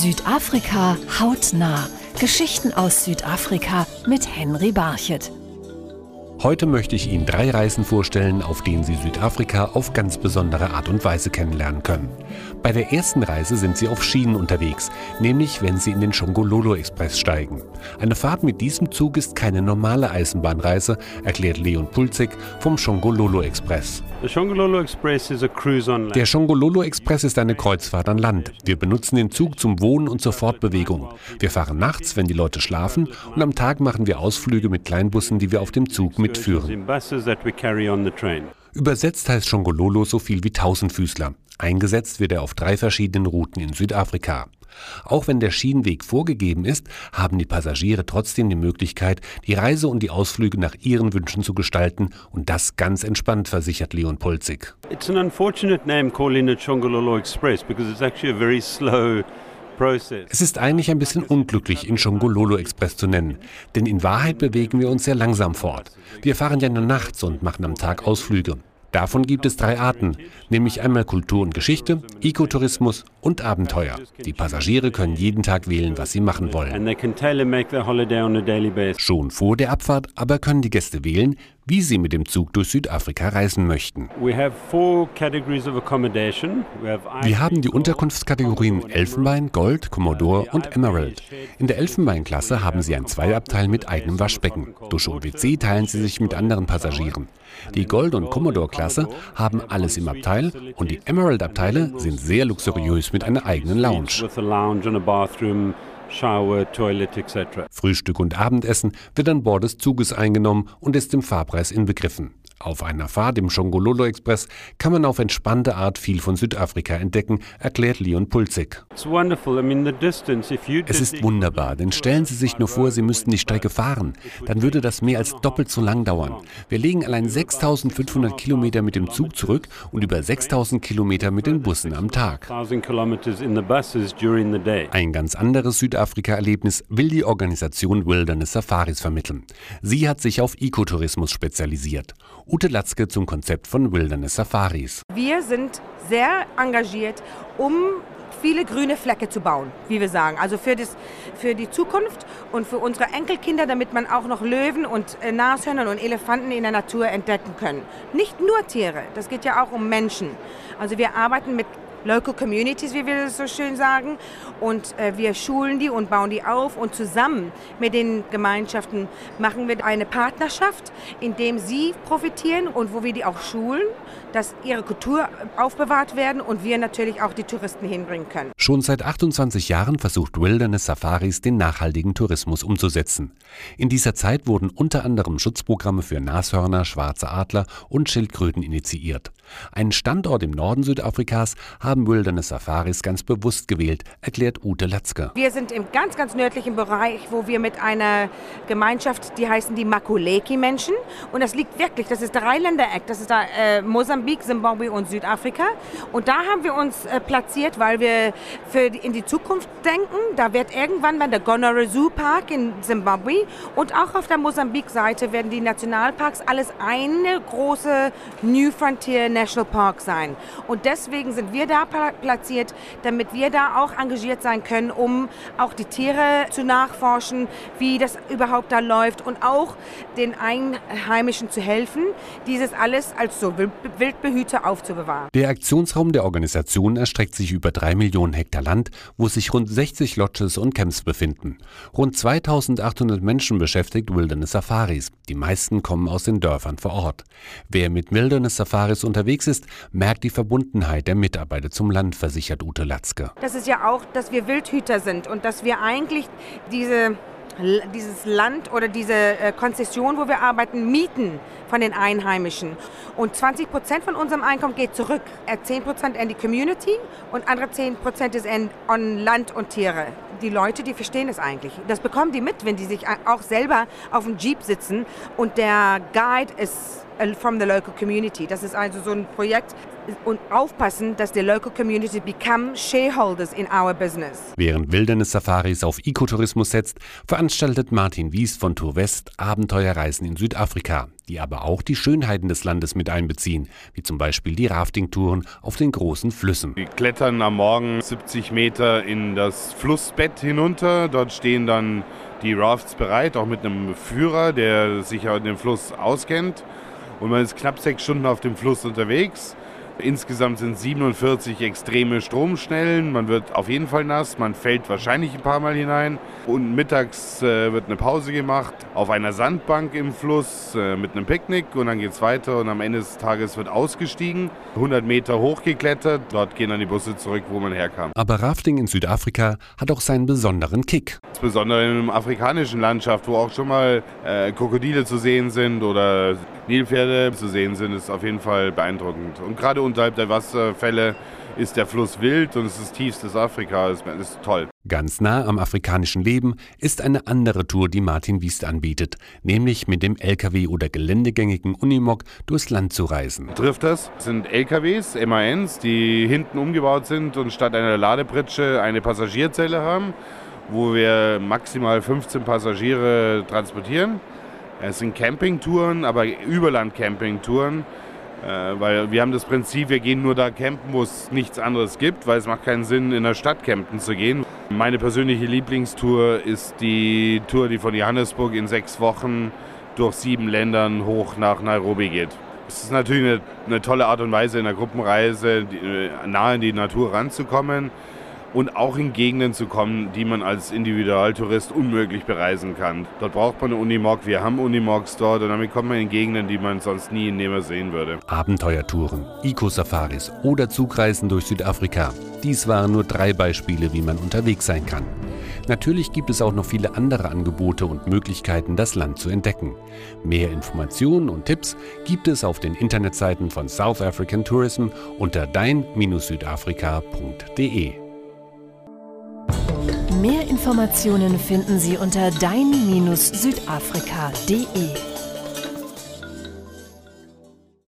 Südafrika hautnah. Geschichten aus Südafrika mit Henry Barchet. Heute möchte ich Ihnen drei Reisen vorstellen, auf denen Sie Südafrika auf ganz besondere Art und Weise kennenlernen können. Bei der ersten Reise sind Sie auf Schienen unterwegs, nämlich wenn Sie in den Shongololo Express steigen. Eine Fahrt mit diesem Zug ist keine normale Eisenbahnreise, erklärt Leon Pulzig vom Shongololo Express. Der Shongololo Express ist eine Kreuzfahrt an Land. Wir benutzen den Zug zum Wohnen und zur Fortbewegung. Wir fahren nachts, wenn die Leute schlafen, und am Tag machen wir Ausflüge mit Kleinbussen, die wir auf dem Zug mitführen. Übersetzt heißt Shongololo so viel wie Tausendfüßler. Eingesetzt wird er auf drei verschiedenen Routen in Südafrika. Auch wenn der Schienenweg vorgegeben ist, haben die Passagiere trotzdem die Möglichkeit, die Reise und die Ausflüge nach ihren Wünschen zu gestalten und das ganz entspannt, versichert Leon Polzig. It's an unfortunate name calling it Shongololo Express because it's actually a very slow es ist eigentlich ein bisschen unglücklich, ihn Shongololo Express zu nennen, denn in Wahrheit bewegen wir uns sehr langsam fort. Wir fahren ja nur nachts und machen am Tag Ausflüge. Davon gibt es drei Arten, nämlich einmal Kultur und Geschichte, Ecotourismus und Abenteuer. Die Passagiere können jeden Tag wählen, was sie machen wollen. Schon vor der Abfahrt aber können die Gäste wählen, wie sie mit dem Zug durch Südafrika reisen möchten. Wir haben die Unterkunftskategorien Elfenbein, Gold, Commodore und Emerald. In der Elfenbeinklasse haben sie ein Zweiabteil mit eigenem Waschbecken. Dusch und WC teilen sie sich mit anderen Passagieren. Die Gold- und Commodore-Klasse haben alles im Abteil und die Emerald-Abteile sind sehr luxuriös mit einer eigenen Lounge. Shower, Toilet etc. Frühstück und Abendessen wird an Bord des Zuges eingenommen und ist im Fahrpreis inbegriffen. Auf einer Fahrt im Shongololo Express kann man auf entspannte Art viel von Südafrika entdecken, erklärt Leon Pulzig. Es ist wunderbar, denn stellen Sie sich nur vor, Sie müssten die Strecke fahren. Dann würde das mehr als doppelt so lang dauern. Wir legen allein 6500 Kilometer mit dem Zug zurück und über 6000 Kilometer mit den Bussen am Tag. Ein ganz anderes Südafrika-Erlebnis will die Organisation Wilderness Safaris vermitteln. Sie hat sich auf Ecotourismus spezialisiert. Ute Latzke zum Konzept von Wilderness Safaris. Wir sind sehr engagiert, um viele grüne Flecke zu bauen, wie wir sagen. Also für, das, für die Zukunft und für unsere Enkelkinder, damit man auch noch Löwen und äh, Nashörner und Elefanten in der Natur entdecken können. Nicht nur Tiere, das geht ja auch um Menschen. Also wir arbeiten mit Local Communities, wie wir das so schön sagen. Und äh, wir schulen die und bauen die auf. Und zusammen mit den Gemeinschaften machen wir eine Partnerschaft, in dem sie profitieren und wo wir die auch schulen, dass ihre Kultur aufbewahrt werden und wir natürlich auch die Touristen hinbringen können. Schon seit 28 Jahren versucht Wilderness Safaris den nachhaltigen Tourismus umzusetzen. In dieser Zeit wurden unter anderem Schutzprogramme für Nashörner, schwarze Adler und Schildkröten initiiert. Einen Standort im Norden Südafrikas haben Wilderness Safaris ganz bewusst gewählt, erklärt Ute Latzke. Wir sind im ganz, ganz nördlichen Bereich, wo wir mit einer Gemeinschaft, die heißen die Makuleki-Menschen. Und das liegt wirklich, das ist der Dreiländereck, das ist da äh, Mosambik, Zimbabwe und Südafrika. Und da haben wir uns äh, platziert, weil wir für in die Zukunft denken. Da wird irgendwann mal der Gonore Zoo Park in Zimbabwe und auch auf der Mosambik-Seite werden die Nationalparks alles eine große New Frontier National Park sein. Und deswegen sind wir da platziert, damit wir da auch engagiert sein können, um auch die Tiere zu nachforschen, wie das überhaupt da läuft und auch den Einheimischen zu helfen, dieses alles als so Wildbehüter aufzubewahren. Der Aktionsraum der Organisation erstreckt sich über drei Millionen Hektar Land, wo sich rund 60 Lodges und Camps befinden. Rund 2800 Menschen beschäftigt Wilderness Safaris. Die meisten kommen aus den Dörfern vor Ort. Wer mit Wilderness Safaris unterwegs ist, merkt die Verbundenheit der Mitarbeiter zum Land, versichert Ute Latzke. Das ist ja auch, dass wir Wildhüter sind und dass wir eigentlich diese dieses Land oder diese äh, Konzession, wo wir arbeiten, mieten von den Einheimischen. Und 20 Prozent von unserem Einkommen geht zurück. 10 äh, Prozent in die Community und andere 10 Prozent ist an Land und Tiere. Die Leute, die verstehen das eigentlich. Das bekommen die mit, wenn die sich auch selber auf dem Jeep sitzen und der Guide ist from the local community. Das ist also so ein Projekt und aufpassen, dass die local community become shareholders in our business. Während Wilderness Safaris auf Ecotourismus setzt, veranstaltet Martin Wies von Tour West Abenteuerreisen in Südafrika, die aber auch die Schönheiten des Landes mit einbeziehen, wie zum Beispiel die Raftingtouren auf den großen Flüssen. Wir klettern am Morgen 70 Meter in das Flussbett hinunter. Dort stehen dann die Rafts bereit, auch mit einem Führer, der sich in dem Fluss auskennt. Und man ist knapp sechs Stunden auf dem Fluss unterwegs. Insgesamt sind 47 extreme Stromschnellen. Man wird auf jeden Fall nass, man fällt wahrscheinlich ein paar Mal hinein. Und mittags äh, wird eine Pause gemacht auf einer Sandbank im Fluss äh, mit einem Picknick und dann geht es weiter und am Ende des Tages wird ausgestiegen, 100 Meter hochgeklettert. Dort gehen dann die Busse zurück, wo man herkam. Aber Rafting in Südafrika hat auch seinen besonderen Kick. Insbesondere in einer afrikanischen Landschaft, wo auch schon mal äh, Krokodile zu sehen sind oder Nilpferde zu sehen sind, ist auf jeden Fall beeindruckend. Und gerade unterhalb der Wasserfälle ist der Fluss wild und es ist tiefstes Afrika. Das ist toll. Ganz nah am afrikanischen Leben ist eine andere Tour, die Martin Wiest anbietet, nämlich mit dem LKW oder geländegängigen Unimog durchs Land zu reisen. Trifft das? das sind LKWs, MANs, die hinten umgebaut sind und statt einer Ladepritsche eine Passagierzelle haben, wo wir maximal 15 Passagiere transportieren. Es sind Campingtouren, aber Überland-Campingtouren, äh, weil wir haben das Prinzip, wir gehen nur da campen, wo es nichts anderes gibt, weil es macht keinen Sinn, in der Stadt campen zu gehen. Meine persönliche Lieblingstour ist die Tour, die von Johannesburg in sechs Wochen durch sieben Ländern hoch nach Nairobi geht. Es ist natürlich eine, eine tolle Art und Weise, in der Gruppenreise die, äh, nahe in die Natur ranzukommen und auch in Gegenden zu kommen, die man als Individualtourist unmöglich bereisen kann. Dort braucht man eine Unimog, wir haben Unimogs dort und damit kommt man in Gegenden, die man sonst nie in Nehmer sehen würde. Abenteuertouren, Eco-Safaris oder Zugreisen durch Südafrika. Dies waren nur drei Beispiele, wie man unterwegs sein kann. Natürlich gibt es auch noch viele andere Angebote und Möglichkeiten, das Land zu entdecken. Mehr Informationen und Tipps gibt es auf den Internetseiten von South African Tourism unter dein-südafrika.de. Mehr Informationen finden Sie unter dein-südafrika.de.